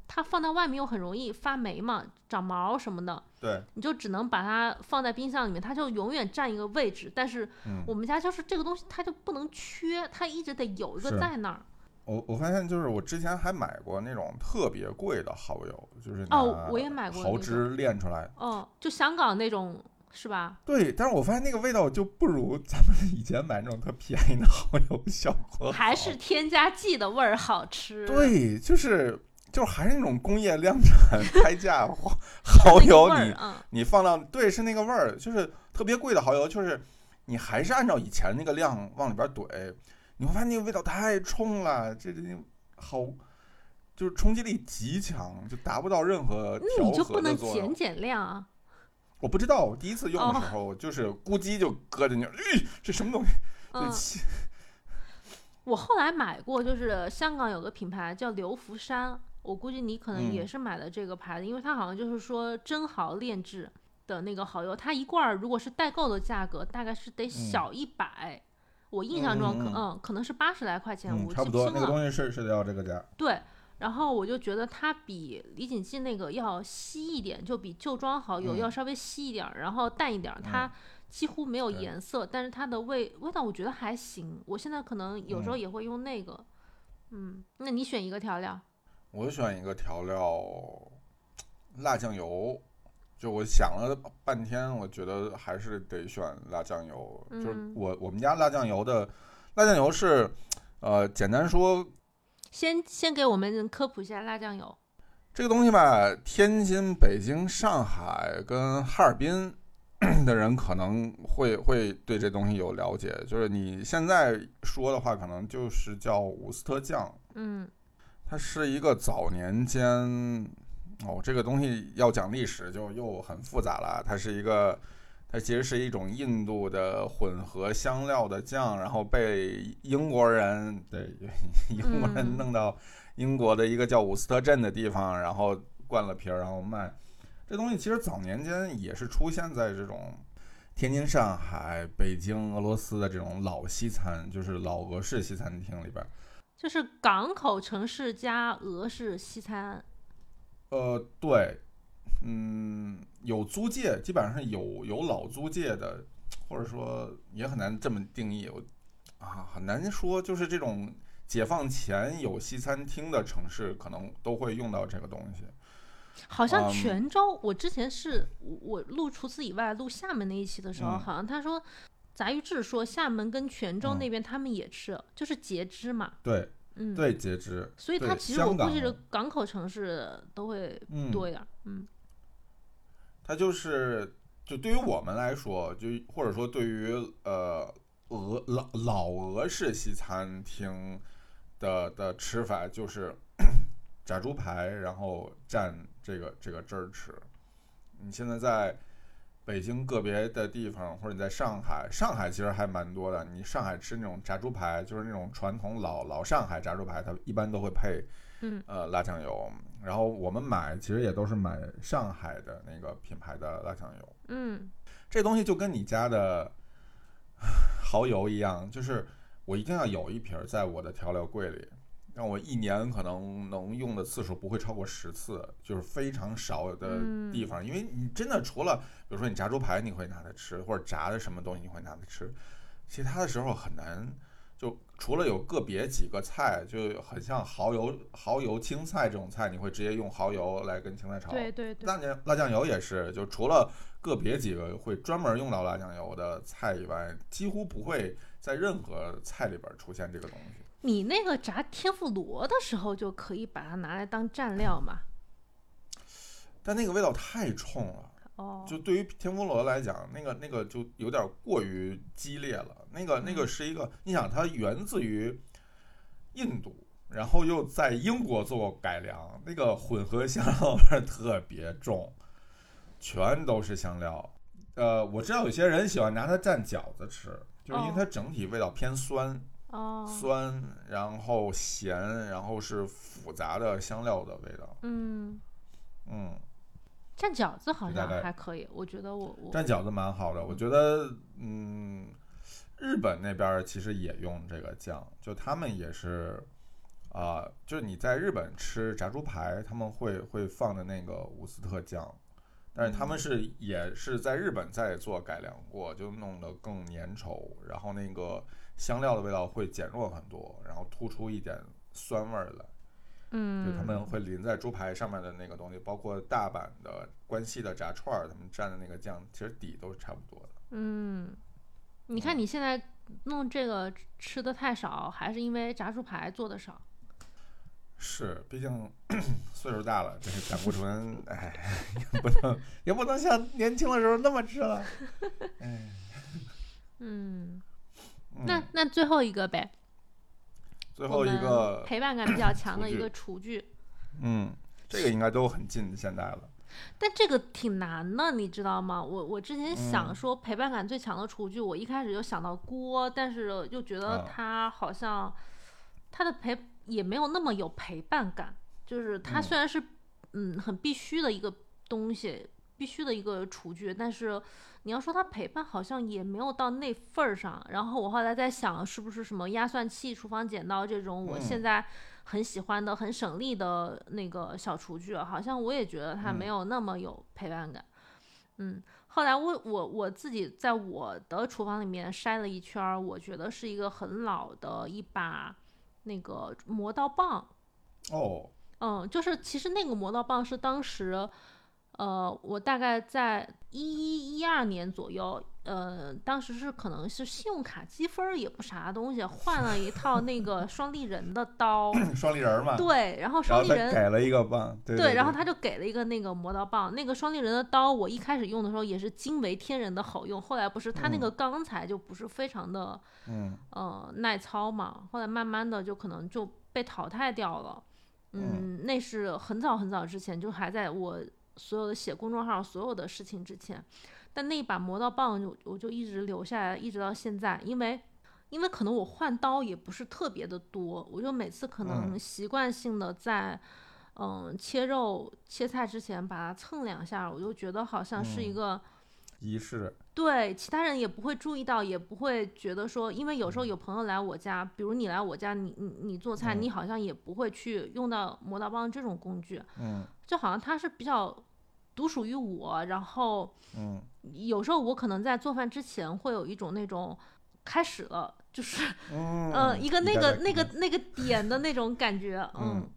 它放在外面又很容易发霉嘛，长毛什么的。对，你就只能把它放在冰箱里面，它就永远占一个位置。但是我们家就是这个东西，它就不能缺，它一直得有一个在那儿。我我发现就是我之前还买过那种特别贵的蚝油，就是哦，我也买过蚝汁炼出来。哦，就香港那种是吧？对，但是我发现那个味道就不如咱们以前买那种特便宜的蚝油效果还是添加剂的味儿好吃。对，就是。就是还是那种工业量产开价蚝油，你你放到对是那个味儿，就是特别贵的蚝油，就是你还是按照以前那个量往里边怼，你会发现那个味道太冲了，这这好，就是冲击力极强，就达不到任何那你就不能减减量啊？我不知道，我第一次用的时候就是咕叽就搁进去，咦，这什么东西？嗯。我后来买过，就是香港有个品牌叫刘福山，我估计你可能也是买的这个牌子，因为它好像就是说真蚝炼制的那个蚝油，它一罐儿如果是代购的价格，大概是得小一百，我印象中可嗯可能是八十来块钱，我差不多那个东西是是得要这个价。对，然后我就觉得它比李锦记那个要稀一点，就比旧装蚝油要稍微稀一点，然后淡一点，它。几乎没有颜色，但是它的味味道我觉得还行。我现在可能有时候也会用那个，嗯，那你选一个调料。我选一个调料，辣酱油。就我想了半天，我觉得还是得选辣酱油。就是我我们家辣酱油的辣酱油是，呃，简单说，先先给我们科普一下辣酱油。这个东西吧，天津、北京、上海跟哈尔滨。的人可能会会对这东西有了解，就是你现在说的话，可能就是叫伍斯特酱。嗯，它是一个早年间哦，这个东西要讲历史就又很复杂了。它是一个，它其实是一种印度的混合香料的酱，然后被英国人对 英国人弄到英国的一个叫伍斯特镇的地方，然后灌了瓶儿，然后卖。这东西其实早年间也是出现在这种天津、上海、北京、俄罗斯的这种老西餐，就是老俄式西餐厅里边，就是港口城市加俄式西餐。呃，对，嗯，有租界，基本上是有有老租界的，或者说也很难这么定义，我啊很难说，就是这种解放前有西餐厅的城市，可能都会用到这个东西。好像泉州，我之前是我录除此以外录厦门那一期的时候，好像他说杂鱼志说厦门跟泉州那边他们也吃，就是截肢嘛。对，嗯，对截肢。所以它其实我估计是港口城市都会多一点。嗯，它就是就对于我们来说，就或者说对于呃俄老老俄式西餐厅的的吃法，就是 炸猪排，然后蘸。这个这个汁儿吃，你现在在北京个别的地方，或者你在上海，上海其实还蛮多的。你上海吃那种炸猪排，就是那种传统老老上海炸猪排，它一般都会配，嗯，呃，辣酱油。然后我们买其实也都是买上海的那个品牌的辣酱油。嗯，这东西就跟你家的蚝油一样，就是我一定要有一瓶在我的调料柜里。让我一年可能能用的次数不会超过十次，就是非常少的地方。因为你真的除了，比如说你炸猪排，你会拿它吃，或者炸的什么东西你会拿它吃，其他的时候很难。就除了有个别几个菜，就很像蚝油、蚝油青菜这种菜，你会直接用蚝油来跟青菜炒。对对对。辣酱辣酱油也是，就除了个别几个会专门用到辣酱油的菜以外，几乎不会在任何菜里边出现这个东西。你那个炸天妇罗的时候就可以把它拿来当蘸料嘛？但那个味道太冲了，哦，就对于天妇罗来讲，那个那个就有点过于激烈了。那个那个是一个，你想它源自于印度，然后又在英国做过改良，那个混合香料味特别重，全都是香料。呃，我知道有些人喜欢拿它蘸饺子吃，就是因为它整体味道偏酸。酸，然后咸，然后是复杂的香料的味道。嗯嗯，蘸饺子好像还可以，我觉得我我蘸饺子蛮好的。我觉得嗯，日本那边其实也用这个酱，就他们也是啊，就是你在日本吃炸猪排，他们会会放的那个伍斯特酱，但是他们是也是在日本在做改良过，就弄得更粘稠，然后那个。香料的味道会减弱很多，然后突出一点酸味儿来。嗯，就他们会淋在猪排上面的那个东西，包括大阪的关西的炸串儿，他们蘸的那个酱，其实底都是差不多的。嗯，你看你现在弄这个吃的太少，还是因为炸猪排做的少？是，毕竟 岁数大了，这个胆固醇，哎，也不能也不能像年轻的时候那么吃了。哎，嗯。那那最后一个呗，最后一个陪伴感比较强的一个厨具。嗯，这个应该都很近现在了。但这个挺难的，你知道吗？我我之前想说陪伴感最强的厨具，我一开始就想到锅，但是又觉得它好像它的陪也没有那么有陪伴感。就是它虽然是嗯很必须的一个东西，必须的一个厨具，但是你要说它陪伴，好像也没有到那份儿上。然后我后来在想，是不是什么压蒜器、厨房剪刀这种，我现在。很喜欢的、很省力的那个小厨具，好像我也觉得它没有那么有陪伴感。嗯，后来我我我自己在我的厨房里面筛了一圈，我觉得是一个很老的一把那个磨刀棒。哦，嗯，就是其实那个磨刀棒是当时，呃，我大概在一一一二年左右。呃，当时是可能是信用卡积分也不啥东西，换了一套那个 双立人的刀，双立人嘛。对，然后双立人给了一个棒，对，然后他就给了一个那个磨刀棒。那个双立人的刀，我一开始用的时候也是惊为天人的好用，后来不是他那个钢材就不是非常的，嗯，呃，耐操嘛，后来慢慢的就可能就被淘汰掉了。嗯，那是很早很早之前，就还在我所有的写公众号所有的事情之前。但那一把磨刀棒就我就一直留下来，一直到现在，因为因为可能我换刀也不是特别的多，我就每次可能习惯性的在嗯切肉切菜之前把它蹭两下，我就觉得好像是一个仪式。对，其他人也不会注意到，也不会觉得说，因为有时候有朋友来我家，比如你来我家，你你你做菜，你好像也不会去用到磨刀棒这种工具，嗯，就好像它是比较。独属于我，然后，嗯，有时候我可能在做饭之前会有一种那种开始了，就是，嗯，一个那个那个那个点的那种感觉，嗯，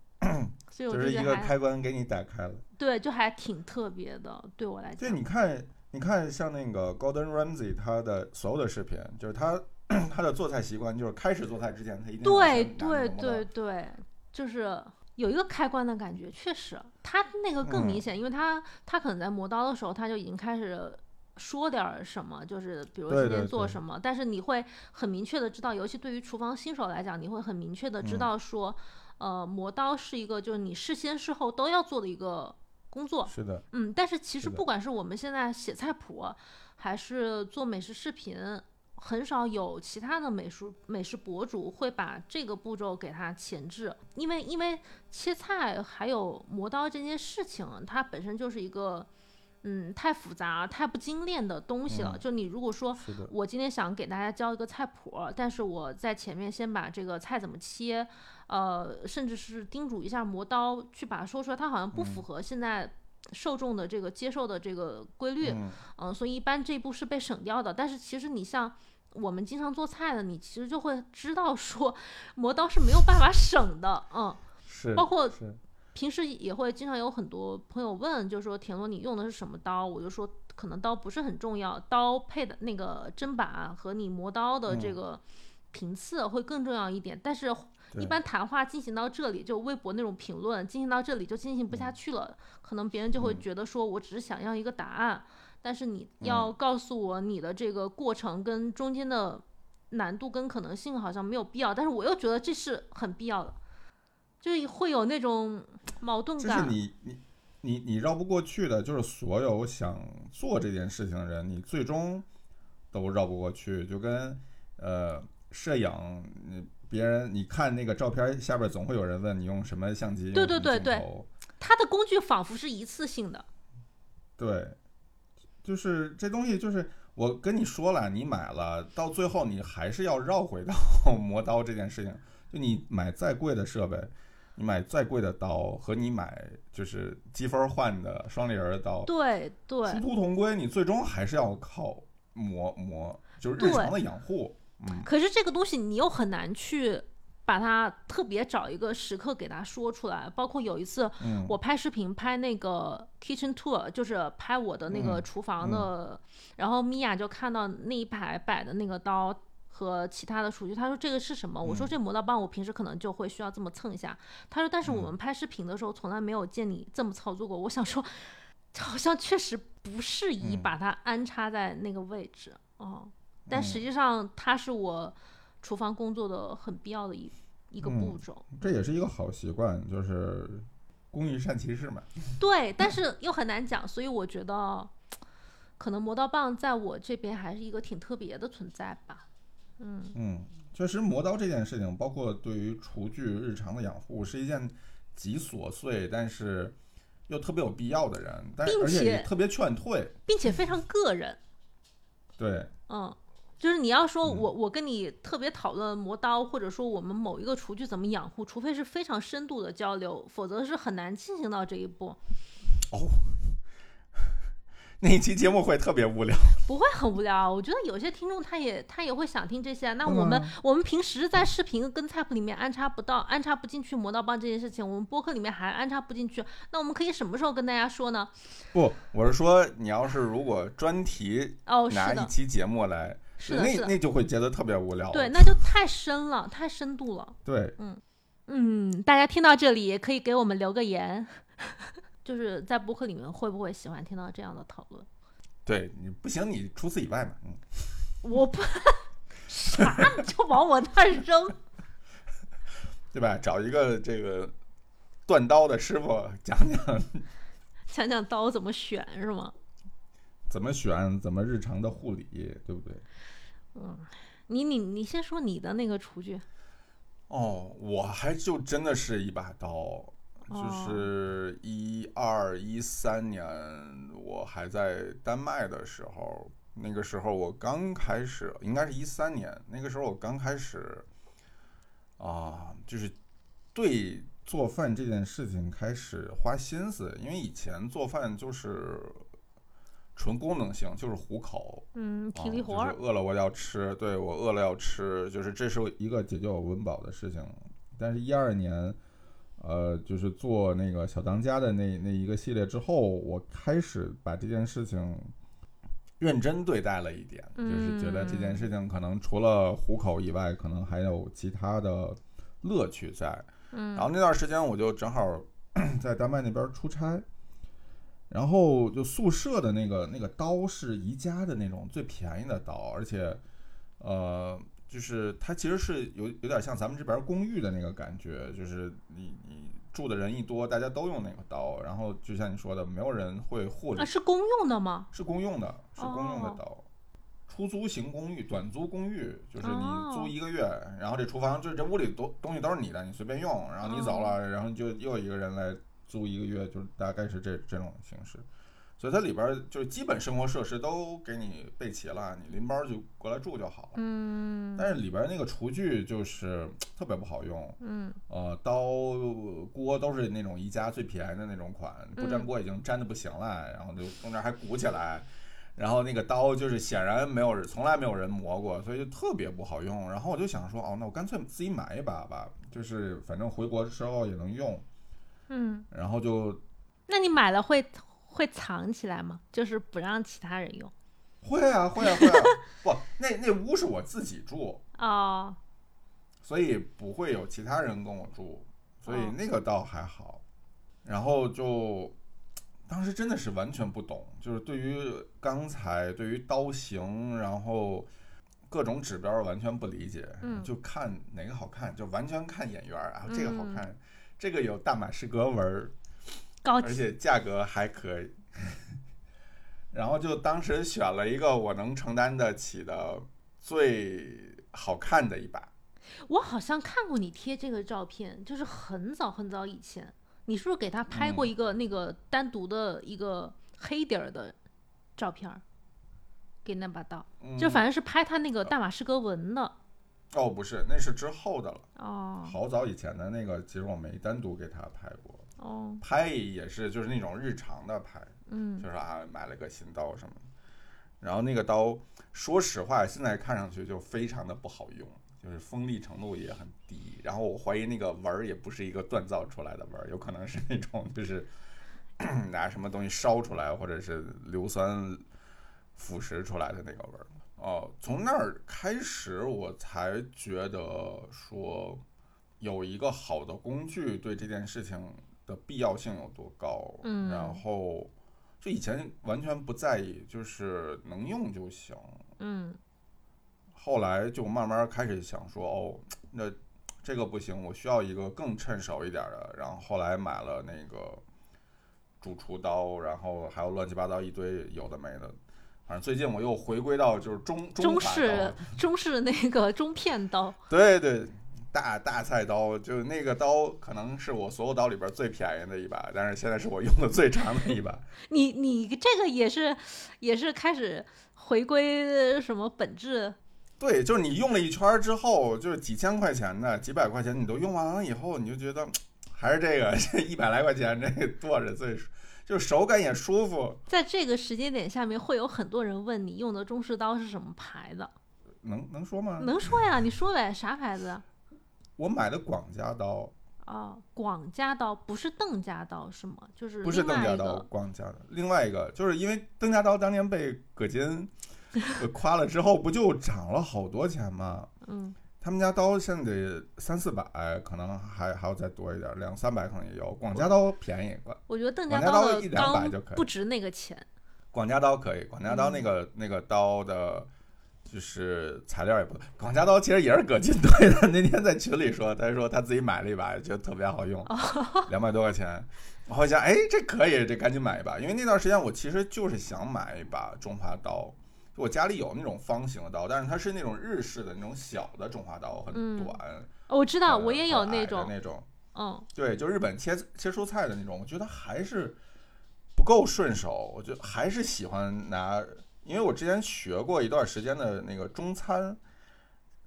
所以我就是一个开关给你打开了，对，就还挺特别的，对我来讲。对，你看，你看，像那个 Gordon Ramsay 他的所有的视频，就是他 他的做菜习惯，就是开始做菜之前他一定对对对对，就是。有一个开关的感觉，确实，他那个更明显，因为他他可能在磨刀的时候，他就已经开始说点什么，就是比如今天做什么，但是你会很明确的知道，尤其对于厨房新手来讲，你会很明确的知道说，呃，磨刀是一个就是你事先事后都要做的一个工作。是的，嗯，但是其实不管是我们现在写菜谱，还是做美食视频。很少有其他的美术美食博主会把这个步骤给它前置，因为因为切菜还有磨刀这件事情，它本身就是一个，嗯，太复杂、太不精炼的东西了。就你如果说我今天想给大家教一个菜谱，但是我在前面先把这个菜怎么切，呃，甚至是叮嘱一下磨刀，去把它说出来，它好像不符合现在受众的这个接受的这个规律，嗯，所以一般这一步是被省掉的。但是其实你像。我们经常做菜的，你其实就会知道说，磨刀是没有办法省的，嗯，是，包括平时也会经常有很多朋友问，就是说田螺你用的是什么刀？我就说可能刀不是很重要，刀配的那个砧板和你磨刀的这个频次会更重要一点。但是，一般谈话进行到这里，就微博那种评论进行到这里就进行不下去了，可能别人就会觉得说我只是想要一个答案。但是你要告诉我你的这个过程跟中间的难度跟可能性好像没有必要，但是我又觉得这是很必要的，就会有那种 矛盾感。就是你你你你绕不过去的，就是所有想做这件事情的人，你最终都绕不过去。就跟呃摄影，你别人你看那个照片下边总会有人问你用什么相机，对对对对，他的工具仿佛是一次性的，对。就是这东西，就是我跟你说了，你买了，到最后你还是要绕回到 磨刀这件事情。就你买再贵的设备，你买再贵的刀，和你买就是积分换的双立人刀，对对，殊途同归。你最终还是要靠磨磨，就是日常的养护。嗯。可是这个东西你又很难去。把它特别找一个时刻给他说出来，包括有一次我拍视频拍那个 kitchen tour，就是拍我的那个厨房的，然后米娅就看到那一排摆的那个刀和其他的厨具，他说这个是什么？我说这磨刀棒我平时可能就会需要这么蹭一下。他说但是我们拍视频的时候从来没有见你这么操作过。我想说，好像确实不适宜把它安插在那个位置哦，但实际上它是我厨房工作的很必要的一。一个步骤。这也是一个好习惯，就是工欲善其事嘛。对，但是又很难讲，所以我觉得可能磨刀棒在我这边还是一个挺特别的存在吧。嗯嗯，确实磨刀这件事情，包括对于厨具日常的养护，是一件极琐碎，但是又特别有必要的人，但而且也特别劝退，并且非常个人。对，嗯，就是你要说我我跟你特别讨论磨刀，或者说我们某一个厨具怎么养护，除非是非常深度的交流，否则是很难进行到这一步。哦。那一期节目会特别无聊，不会很无聊。我觉得有些听众他也他也会想听这些。那我们我们平时在视频跟菜谱里面安插不到、安插不进去磨刀棒这件事情，我们播客里面还安插不进去。那我们可以什么时候跟大家说呢？不，我是说你要是如果专题哦拿一期节目来，是那那就会觉得特别无聊。对，那就太深了，太深度了。对，嗯嗯，大家听到这里也可以给我们留个言。就是在播客里面会不会喜欢听到这样的讨论？对你不行，你除此以外嘛，嗯，我不 啥你就往我那扔，对吧？找一个这个断刀的师傅讲讲，讲讲刀怎么选是吗？怎么选？怎么日常的护理，对不对？嗯，你你你先说你的那个厨具。哦，我还就真的是一把刀。就是一二一三年，我还在丹麦的时候，那个时候我刚开始，应该是一三年，那个时候我刚开始，啊，就是对做饭这件事情开始花心思，因为以前做饭就是纯功能性，就是糊口，嗯，体力活，饿了我要吃，对我饿了要吃，就是这是一个解决我温饱的事情，但是一二年。呃，就是做那个小当家的那那一个系列之后，我开始把这件事情认真对待了一点，就是觉得这件事情可能除了糊口以外，可能还有其他的乐趣在。嗯，然后那段时间我就正好 在丹麦那边出差，然后就宿舍的那个那个刀是宜家的那种最便宜的刀，而且呃。就是它其实是有有点像咱们这边公寓的那个感觉，就是你你住的人一多，大家都用那个刀，然后就像你说的，没有人会护着。啊，是公用的吗？是公用的，是公用的刀。出租型公寓、短租公寓，就是你租一个月，然后这厨房就这屋里东东西都是你的，你随便用，然后你走了，然后就又一个人来租一个月，就是大概是这这种形式。所以它里边就是基本生活设施都给你备齐了，你拎包就过来住就好了。嗯。但是里边那个厨具就是 特别不好用。嗯。呃，刀锅都是那种宜家最便宜的那种款，不粘锅已经粘的不行了，然后就中间还鼓起来，然后那个刀就是显然没有人从来没有人磨过，所以就特别不好用。然后我就想说，哦，那我干脆自己买一把吧，就是反正回国的时候也能用。嗯。然后就。那你买了会？会藏起来吗？就是不让其他人用。会啊，会啊，会啊！不，那那屋是我自己住哦，所以不会有其他人跟我住，所以那个倒还好。然后就当时真的是完全不懂，就是对于钢材、对于刀型，然后各种指标完全不理解。嗯，就看哪个好看，就完全看眼缘啊。这个好看，这个有大马士革纹儿。而且价格还可以，然后就当时选了一个我能承担得起的最好看的一把。我好像看过你贴这个照片，就是很早很早以前，你是不是给他拍过一个那个单独的一个黑底儿的照片儿？给那把刀，就反正是拍他那个大马士革纹的。哦，不是，那是之后的了。哦，好早以前的那个，其实我没单独给他拍过。哦，拍也是就是那种日常的拍，嗯，就是啊买了个新刀什么的，然后那个刀说实话现在看上去就非常的不好用，就是锋利程度也很低，然后我怀疑那个纹儿也不是一个锻造出来的纹儿，有可能是那种就是 拿什么东西烧出来或者是硫酸腐蚀出来的那个纹儿。哦，从那儿开始我才觉得说有一个好的工具对这件事情。的必要性有多高？嗯，然后就以前完全不在意，就是能用就行。嗯，后来就慢慢开始想说，哦，那这个不行，我需要一个更趁手一点的。然后后来买了那个主厨刀，然后还有乱七八糟一堆有的没的。反正最近我又回归到就是中中式中式那个中片刀。对对，大大菜刀，就那个刀可能是我所有刀里边最便宜的一把，但是现在是我用的最长的一把。你你这个也是也是开始回归什么本质？对，就是你用了一圈之后，就是几千块钱的、几百块钱，你都用完了以后，你就觉得 还是这个 这一百来块钱这剁着最。就手感也舒服，在这个时间点下面，会有很多人问你用的中式刀是什么牌子？能能说吗？能说呀，你说呗，啥牌子？我买的广家刀。哦，广家刀不是邓家刀是吗？就是不是邓家刀，广家的。另外一个就是因为邓家刀当年被葛金 夸了之后，不就涨了好多钱吗？嗯。他们家刀现在得三四百，可能还还要再多一点，两三百可能也有。广家刀便宜，我觉得邓家刀一两百就可以，不值那个钱。广家刀可以，广家刀那个那个刀的，就是材料也不。广家刀其实也是葛金推的，那天在群里说，他说他自己买了一把，觉得特别好用，两百多块钱。我想，哎，这可以，这赶紧买一把，因为那段时间我其实就是想买一把中华刀。我家里有那种方形的刀，但是它是那种日式的那种小的中华刀，很短。我知道，我也有那种那种。嗯，对，就日本切切蔬菜的那种，我觉得还是不够顺手。我觉得还是喜欢拿，因为我之前学过一段时间的那个中餐，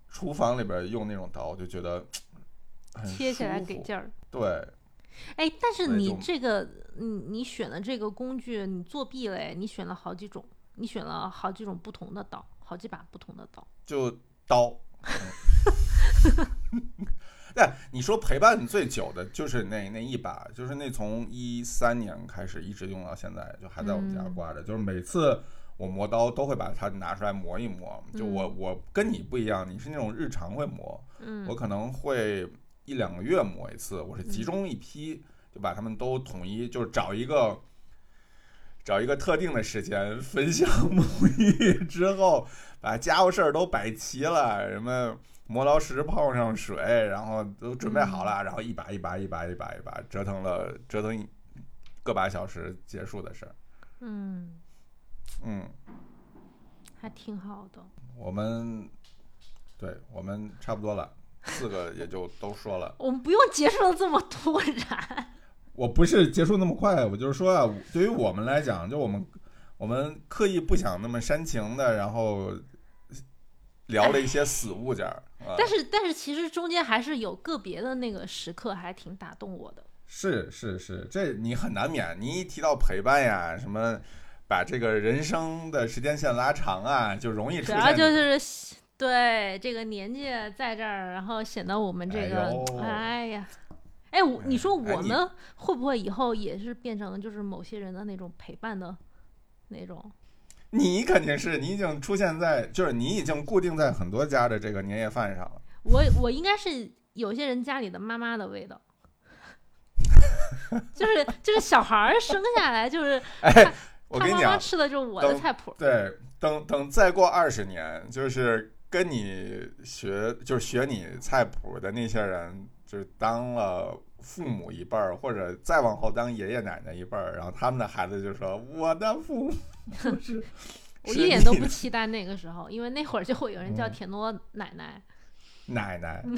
厨房里边用那种刀，我就觉得切起来给劲儿。对。哎，但是你这个，你你选的这个工具，你作弊嘞？你选了好几种。你选了好几种不同的刀，好几把不同的刀，就刀。对，你说陪伴你最久的就是那那一把，就是那从一三年开始一直用到现在，就还在我们家挂着。就是每次我磨刀都会把它拿出来磨一磨。就我我跟你不一样，你是那种日常会磨，我可能会一两个月磨一次。我是集中一批，就把它们都统一，就是找一个。找一个特定的时间分享沐浴之后，把家务事儿都摆齐了，什么磨刀石泡上水，然后都准备好了，然后一把一把一把一把一把折腾了折腾个把小时结束的事儿。嗯嗯，还挺好的。我们对我们差不多了，四个也就都说了。我们不用结束的这么突然。我不是结束那么快，我就是说啊，对于我们来讲，就我们我们刻意不想那么煽情的，然后聊了一些死物件儿。但是但是其实中间还是有个别的那个时刻还挺打动我的。是是是，这你很难免。你一提到陪伴呀，什么把这个人生的时间线拉长啊，就容易出现。主要就是对这个年纪在这儿，然后显得我们这个，哎呀。哎，我你说我们会不会以后也是变成就是某些人的那种陪伴的那种？你肯定是，你已经出现在，就是你已经固定在很多家的这个年夜饭上了。我我应该是有些人家里的妈妈的味道，就是就是小孩生下来就是，哎，我跟你讲，吃的就是我的菜谱。对，等等再过二十年，就是跟你学就是学你菜谱的那些人。就是当了父母一辈儿，或者再往后当爷爷奶奶一辈儿，然后他们的孩子就说：“我的父母 是。”我一点都不期待那个时候，因为那会儿就会有人叫田螺奶奶。奶奶。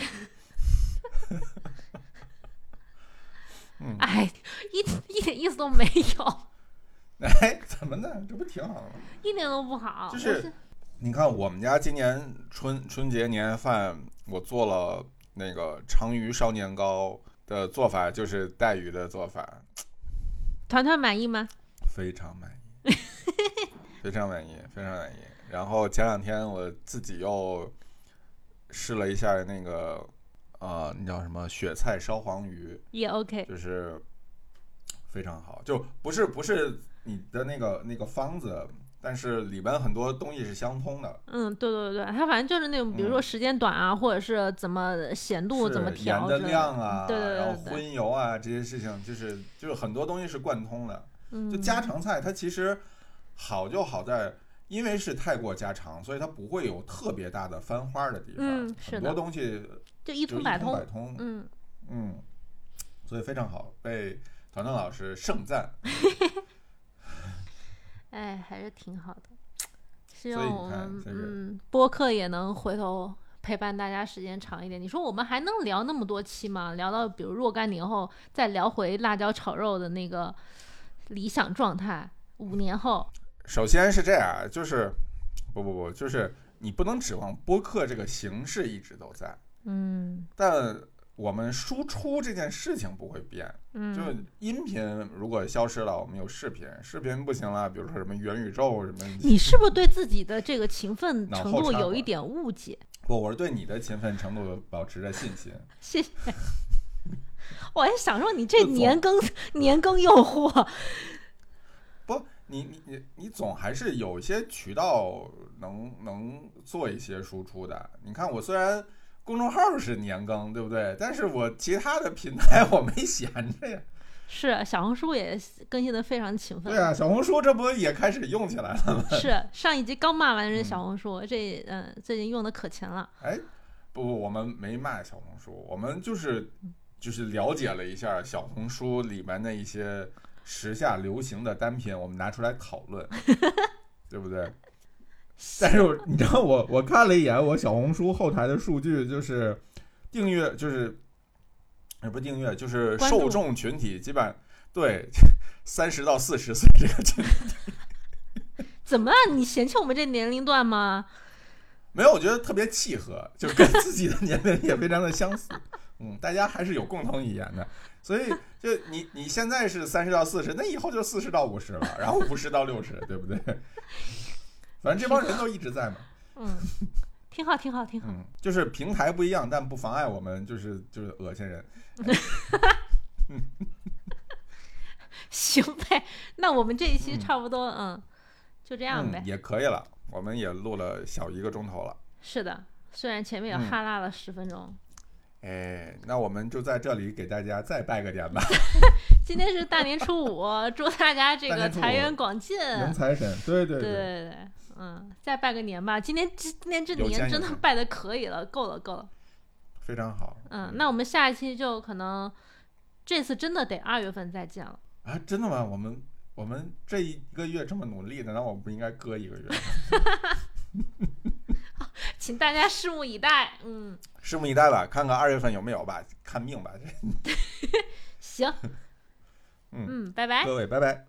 嗯。哎，一一点意思都没有。哎，怎么呢？这不挺好的吗？一点都不好。就是，你看我们家今年春春节年夜饭，我做了。那个长鱼烧年糕的做法就是带鱼的做法，团团满意吗？非常满意，非常满意，非常满意。然后前两天我自己又试了一下那个，呃，那叫什么雪菜烧黄鱼，也 OK，就是非常好，就不是不是你的那个那个方子。但是里边很多东西是相通的。嗯，对对对它反正就是那种，比如说时间短啊，或者是怎么咸度怎么调，的量啊，对对对，然后荤油啊这些事情，就是就是很多东西是贯通的。就家常菜它其实好就好在因为是太过家常，所以它不会有特别大的翻花的地方。嗯，很多东西就一通百通。嗯嗯，所以非常好，被团团老师盛赞。哎，还是挺好的。希望我们嗯播客也能回头陪伴大家时间长一点。你说我们还能聊那么多期吗？聊到比如若干年后再聊回辣椒炒肉的那个理想状态，五年后。首先是这样，就是不不不，就是你不能指望播客这个形式一直都在，嗯，但我们输出这件事情不会变，嗯，就音频如果消失了，我们有视频，视频不行了，比如说什么元宇宙什么，你是不是对自己的这个勤奋程度有一点误解？不，我是对你的勤奋程度保持着信心。谢谢。我还想说你这年更 年更诱惑。不你你你你总还是有一些渠道能能做一些输出的。你看我虽然公众号是年更，对不对？但是我其他的平台 我没闲着呀。是小红书也更新的非常勤奋。对啊，小红书这不也开始用起来了吗？是上一集刚骂完这小红书，这嗯最近用的可勤了。哎，不不，我们没骂小红书，我们就是就是了解了一下小红书里面的一些。时下流行的单品，我们拿出来讨论，对不对？但是你知道，我我看了一眼我小红书后台的数据，就是订阅，就是也不订阅，就是受众群体，基本对三十到四十岁这个群体。怎么？你嫌弃我们这年龄段吗？没有，我觉得特别契合，就跟自己的年龄也非常的相似。嗯，大家还是有共同语言的。所以，就你你现在是三十到四十，那以后就四十到五十了，然后五十到六十，对不对？反正这帮人都一直在嘛。嗯，挺好，挺好，挺好。嗯，就是平台不一样，但不妨碍我们就是就是恶心人。行呗，那我们这一期差不多，嗯，就这样呗。也可以了，我们也录了小一个钟头了。是的，虽然前面也哈拉了十分钟。哎，那我们就在这里给大家再拜个年吧。今天是大年初五，祝大家这个财源广进，迎财神。对对对对对，嗯，再拜个年吧。今天今天这年真的拜的可以了，够了够了，非常好。嗯，那我们下一期就可能这次真的得二月份再见了。啊，真的吗？我们我们这一个月这么努力的，那我不应该搁一个月？请大家拭目以待，嗯，拭目以待吧，看看二月份有没有吧，看命吧，这。行，嗯，拜拜，各位，拜拜。